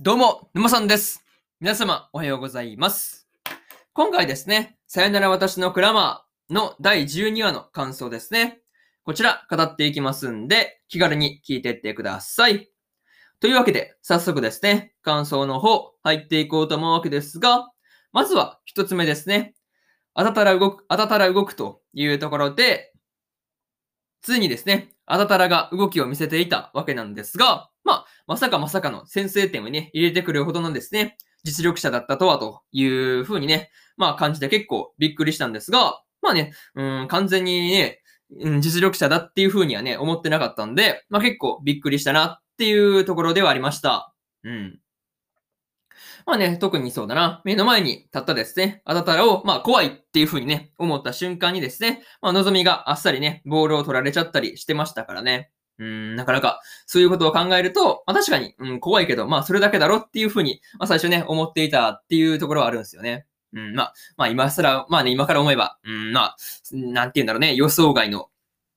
どうも、沼さんです。皆様、おはようございます。今回ですね、さよなら私のクラマーの第12話の感想ですね。こちら、語っていきますんで、気軽に聞いていってください。というわけで、早速ですね、感想の方、入っていこうと思うわけですが、まずは一つ目ですね。あたたら動く、あたたら動くというところで、ついにですね、あたたらが動きを見せていたわけなんですが、まあ、まさかまさかの先制点をね、入れてくるほどのですね、実力者だったとはというふうにね、まあ感じて結構びっくりしたんですが、まあね、うん、完全にね、実力者だっていうふうにはね、思ってなかったんで、まあ結構びっくりしたなっていうところではありました。うん。まあね、特にそうだな。目の前に立ったですね、あたたらを、まあ怖いっていう風にね、思った瞬間にですね、まあ望みがあっさりね、ボールを取られちゃったりしてましたからね。うん、なかなか、そういうことを考えると、まあ確かに、うん、怖いけど、まあそれだけだろっていう風に、まあ最初ね、思っていたっていうところはあるんですよね。うん、まあ、まあ今更、まあね、今から思えば、うん、まあ、なんて言うんだろうね、予想外の、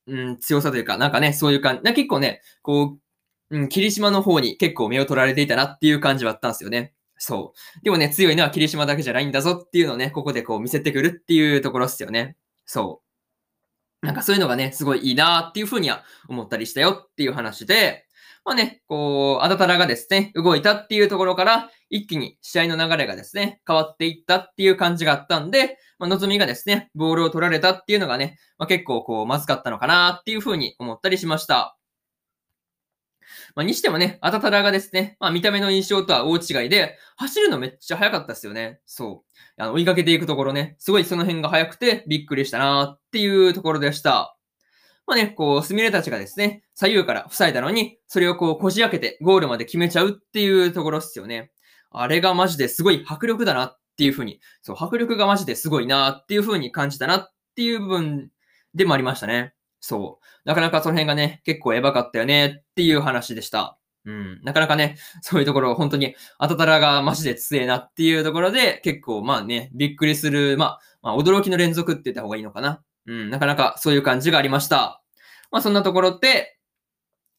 うん、強さというか、なんかね、そういう感じ、結構ね、こう、うん、霧島の方に結構目を取られていたなっていう感じはあったんですよね。そう。でもね、強いのは霧島だけじゃないんだぞっていうのをね、ここでこう見せてくるっていうところっすよね。そう。なんかそういうのがね、すごいいいなっていうふうには思ったりしたよっていう話で、まあね、こう、あだたらがですね、動いたっていうところから、一気に試合の流れがですね、変わっていったっていう感じがあったんで、まあ、のぞみがですね、ボールを取られたっていうのがね、まあ、結構こう、まずかったのかなっていうふうに思ったりしました。まあ、にしてもね、あたたらがですね、まあ、見た目の印象とは大違いで、走るのめっちゃ速かったですよね。そう。あの、追いかけていくところね、すごいその辺が速くてびっくりしたなっていうところでした。まあね、こう、スミレたちがですね、左右から塞いだのに、それをこう、こじ開けてゴールまで決めちゃうっていうところっすよね。あれがマジですごい迫力だなっていうふうに、そう、迫力がマジですごいなっていうふうに感じたなっていう部分でもありましたね。そう。なかなかその辺がね、結構やばかったよねっていう話でした。うん。なかなかね、そういうところ、本当に、あたたらがマジで強えなっていうところで、結構まあね、びっくりする、まあ、まあ、驚きの連続って言った方がいいのかな。うん、なかなかそういう感じがありました。まあそんなところで、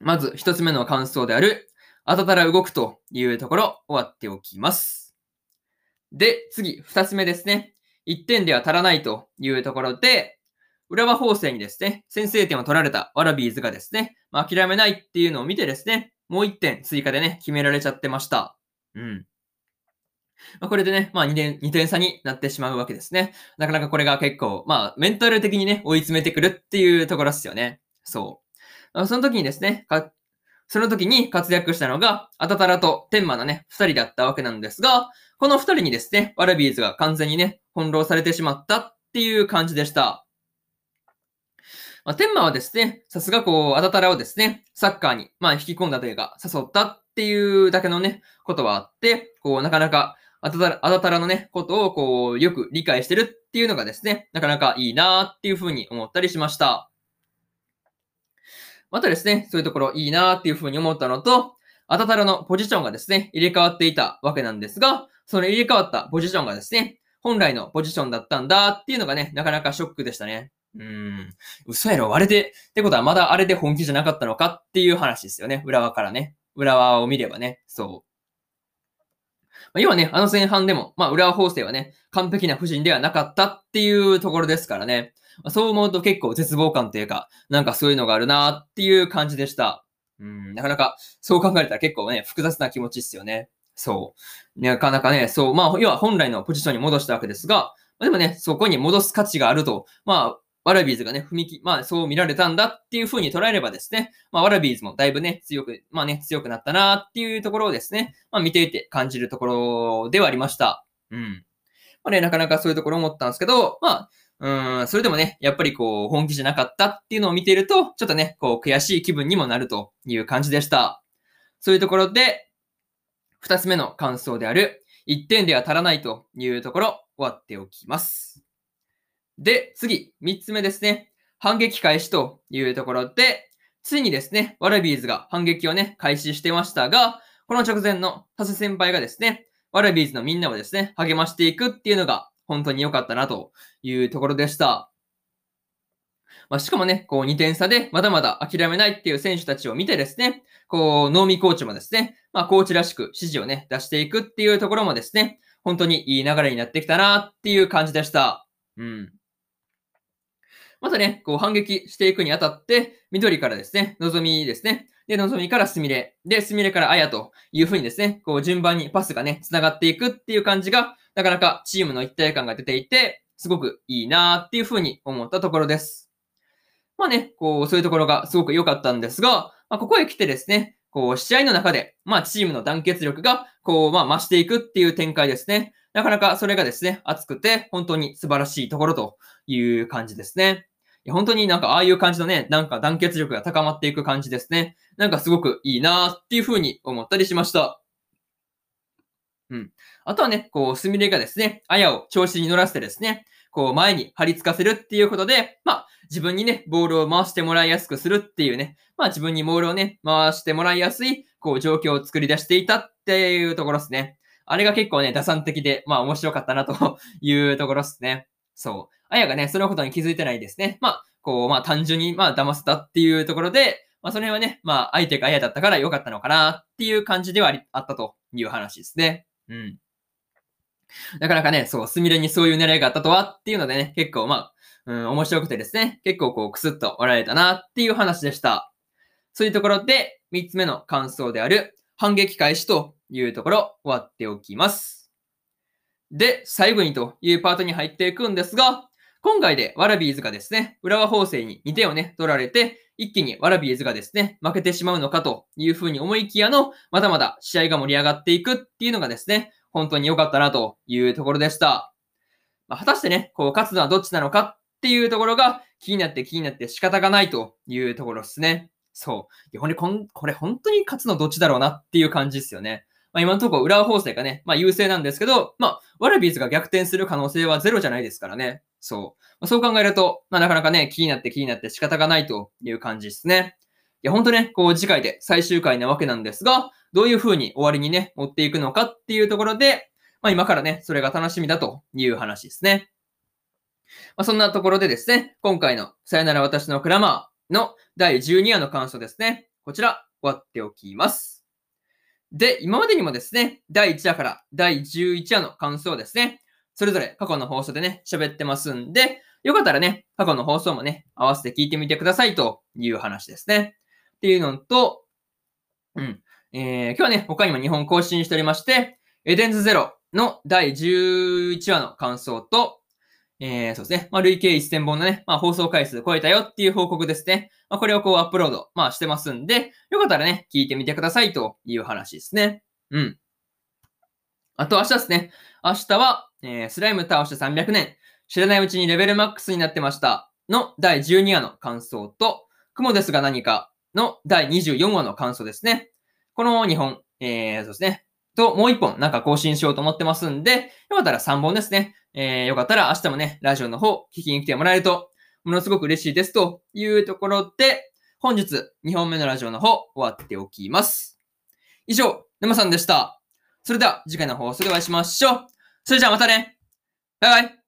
まず一つ目の感想である、あたたら動くというところ、終わっておきます。で、次、二つ目ですね。一点では足らないというところで、浦和法政にですね、先制点を取られたワラビーズがですね、まあ、諦めないっていうのを見てですね、もう一点追加でね、決められちゃってました。うん。まあ、これでね、まあ2点、2点差になってしまうわけですね。なかなかこれが結構、まあ、メンタル的にね、追い詰めてくるっていうところですよね。そう。その時にですね、かその時に活躍したのが、アタタラと天馬のね、二人だったわけなんですが、この二人にですね、ワラビーズが完全にね、翻弄されてしまったっていう感じでした。まあ、天馬はですね、さすがこう、アタタラをですね、サッカーに、まあ、引き込んだというか、誘ったっていうだけのね、ことはあって、こう、なかなか、アタタラ、アタタラのね、ことをこう、よく理解してるっていうのがですね、なかなかいいなーっていうふうに思ったりしました。またですね、そういうところいいなーっていうふうに思ったのと、アタタラのポジションがですね、入れ替わっていたわけなんですが、その入れ替わったポジションがですね、本来のポジションだったんだっていうのがね、なかなかショックでしたね。うん。嘘やろ、あれで、ってことはまだあれで本気じゃなかったのかっていう話ですよね。裏側からね。裏側を見ればね。そう。まあ、要はね、あの前半でも、まあ、浦和法政はね、完璧な布陣ではなかったっていうところですからね。まあそう思うと結構絶望感というか、なんかそういうのがあるなっていう感じでした。うん、なかなか、そう考えたら結構ね、複雑な気持ちっすよね。そう。なかなかね、そう、まあ、要は本来のポジションに戻したわけですが、ま、でもね、そこに戻す価値があると、まあ、ワラビーズがね、踏み切、まあ、そう見られたんだっていう風に捉えればですね、まあ、ワラビーズもだいぶね、強く、まあね、強くなったなっていうところをですね、まあ、見ていて感じるところではありました。うん。まあね、なかなかそういうところ思ったんですけど、まあ、うん、それでもね、やっぱりこう、本気じゃなかったっていうのを見ていると、ちょっとね、こう、悔しい気分にもなるという感じでした。そういうところで、二つ目の感想である、一点では足らないというところ、終わっておきます。で、次、三つ目ですね。反撃開始というところで、ついにですね、ワラビーズが反撃をね、開始してましたが、この直前の田勢先輩がですね、ワラビーズのみんなをですね、励ましていくっていうのが本当に良かったなというところでした。まあ、しかもね、こう2点差でまだまだ諦めないっていう選手たちを見てですね、こう、能見コーチもですね、まあ、コーチらしく指示をね、出していくっていうところもですね、本当にいい流れになってきたなっていう感じでした。うん。またね、こう反撃していくにあたって、緑からですね、望みですね。で、望みからすみれ。で、すみれからあやというふうにですね、こう順番にパスがね、繋がっていくっていう感じが、なかなかチームの一体感が出ていて、すごくいいなーっていうふうに思ったところです。まあね、こう、そういうところがすごく良かったんですが、まあ、ここへ来てですね、こう、試合の中で、まあ、チームの団結力が、こう、まあ、増していくっていう展開ですね。なかなかそれがですね、熱くて、本当に素晴らしいところという感じですね。いや本当になんかああいう感じのね、なんか団結力が高まっていく感じですね。なんかすごくいいなーっていう風に思ったりしました。うん。あとはね、こう、スミレがですね、あやを調子に乗らせてですね、こう、前に張り付かせるっていうことで、まあ、自分にね、ボールを回してもらいやすくするっていうね、まあ自分にボールをね、回してもらいやすい、こう、状況を作り出していたっていうところですね。あれが結構ね、打算的で、まあ面白かったなと いうところですね。そう。あやがね、そのことに気づいてないですね。まあ、こう、まあ単純に、まあ騙せたっていうところで、まあその辺はね、まあ相手があやだったから良かったのかなっていう感じではありあったという話ですね。うん。なかなかね、そう、スミレにそういう狙いがあったとはっていうのでね、結構まあ、うん、面白くてですね、結構こう、くすっとおられたなっていう話でした。そういうところで、三つ目の感想である、反撃開始というところ、終わっておきます。で、最後にというパートに入っていくんですが、今回でワラビーズがですね、浦和邦成に2点をね、取られて、一気にワラビーズがですね、負けてしまうのかというふうに思いきやの、まだまだ試合が盛り上がっていくっていうのがですね、本当に良かったなというところでした。まあ、果たしてね、こう、勝つのはどっちなのかっていうところが気になって気になって仕方がないというところですね。そう。いや、ほ、ん、これ本当に勝つのどっちだろうなっていう感じですよね。まあ、今のところ、浦和法政がね、まあ、優勢なんですけど、まあ、ワラビーズが逆転する可能性はゼロじゃないですからね。そう。まあ、そう考えると、まあ、なかなかね、気になって気になって仕方がないという感じですね。いや、ほんとね、こう、次回で最終回なわけなんですが、どういう風に終わりにね、持っていくのかっていうところで、まあ、今からね、それが楽しみだという話ですね。まあ、そんなところでですね、今回のさよなら私のクラマーの第12話の感想ですね。こちら、終わっておきます。で、今までにもですね、第1話から第11話の感想ですね、それぞれ過去の放送でね、喋ってますんで、よかったらね、過去の放送もね、合わせて聞いてみてくださいという話ですね。っていうのと、うん。えー、今日はね、他にも日本更新しておりまして、エデンズゼロの第11話の感想と、えー、そうですね。まあ、累計1000本のね、まあ、放送回数超えたよっていう報告ですね。まあ、これをこうアップロード、まあ、してますんで、よかったらね、聞いてみてくださいという話ですね。うん。あと明日ですね。明日は、えー、スライム倒して300年、知らないうちにレベルマックスになってましたの第12話の感想と、雲ですが何かの第24話の感想ですね。この2本、えー、そうですね。と、もう一本なんか更新しようと思ってますんで、よかったら3本ですね。えー、よかったら明日もね、ラジオの方聞きに来てもらえると、ものすごく嬉しいですというところで、本日2本目のラジオの方終わっておきます。以上、沼さんでした。それでは次回の放送でお会いしましょう。それじゃあまたねバイバイ